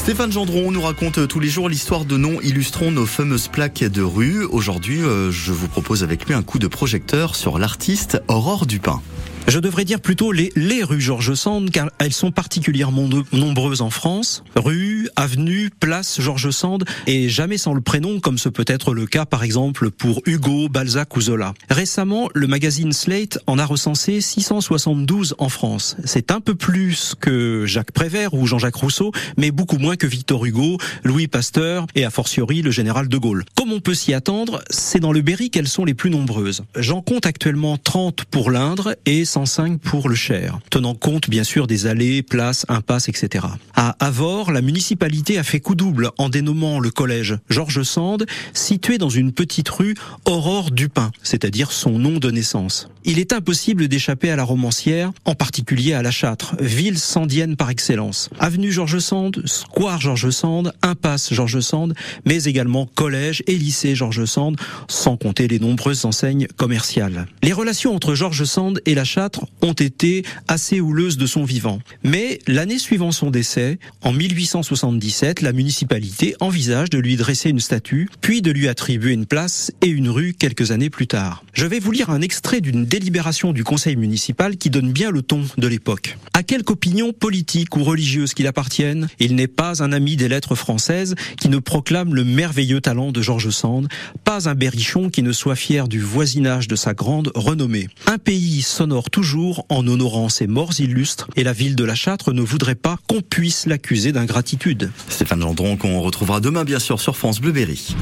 Stéphane Gendron nous raconte tous les jours l'histoire de noms illustrant nos fameuses plaques de rue. Aujourd'hui, euh, je vous propose avec lui un coup de projecteur sur l'artiste Aurore Dupin. Je devrais dire plutôt les, les rues Georges Sand, car elles sont particulièrement nombreuses en France. Rues, avenues, places Georges Sand, et jamais sans le prénom, comme ce peut être le cas par exemple pour Hugo, Balzac ou Zola. Récemment, le magazine Slate en a recensé 672 en France. C'est un peu plus que Jacques Prévert ou Jean-Jacques Rousseau, mais beaucoup moins que Victor Hugo, Louis Pasteur et a fortiori le général de Gaulle. Comme on peut s'y attendre, c'est dans le Berry qu'elles sont les plus nombreuses. J'en compte actuellement 30 pour l'Indre et 105 pour le Cher, tenant compte bien sûr des allées, places, impasses, etc. À Avor, la municipalité a fait coup double en dénommant le collège Georges Sand, situé dans une petite rue Aurore Dupin, c'est-à-dire son nom de naissance. Il est impossible d'échapper à la romancière, en particulier à la Châtre, ville sandienne par excellence. Avenue Georges Sand, square Georges Sand, impasse Georges Sand, mais également collège et lycée Georges Sand, sans compter les nombreuses enseignes commerciales. Les relations entre Georges Sand et la Châtre ont été assez houleuses de son vivant. Mais l'année suivant son décès, en 1877, la municipalité envisage de lui dresser une statue, puis de lui attribuer une place et une rue quelques années plus tard. Je vais vous lire un extrait d'une délibération du conseil municipal qui donne bien le ton de l'époque. À quelque opinion politique ou religieuse qu'il appartienne, il n'est pas un ami des lettres françaises qui ne proclame le merveilleux talent de Georges Sand, pas un berrichon qui ne soit fier du voisinage de sa grande renommée. Un pays s'honore toujours en honorant ses morts illustres et la ville de la Châtre ne voudrait pas qu'on puisse l'accuser d'ingratitude. Stéphane Gendron qu'on retrouvera demain bien sûr sur France Bleu Berry.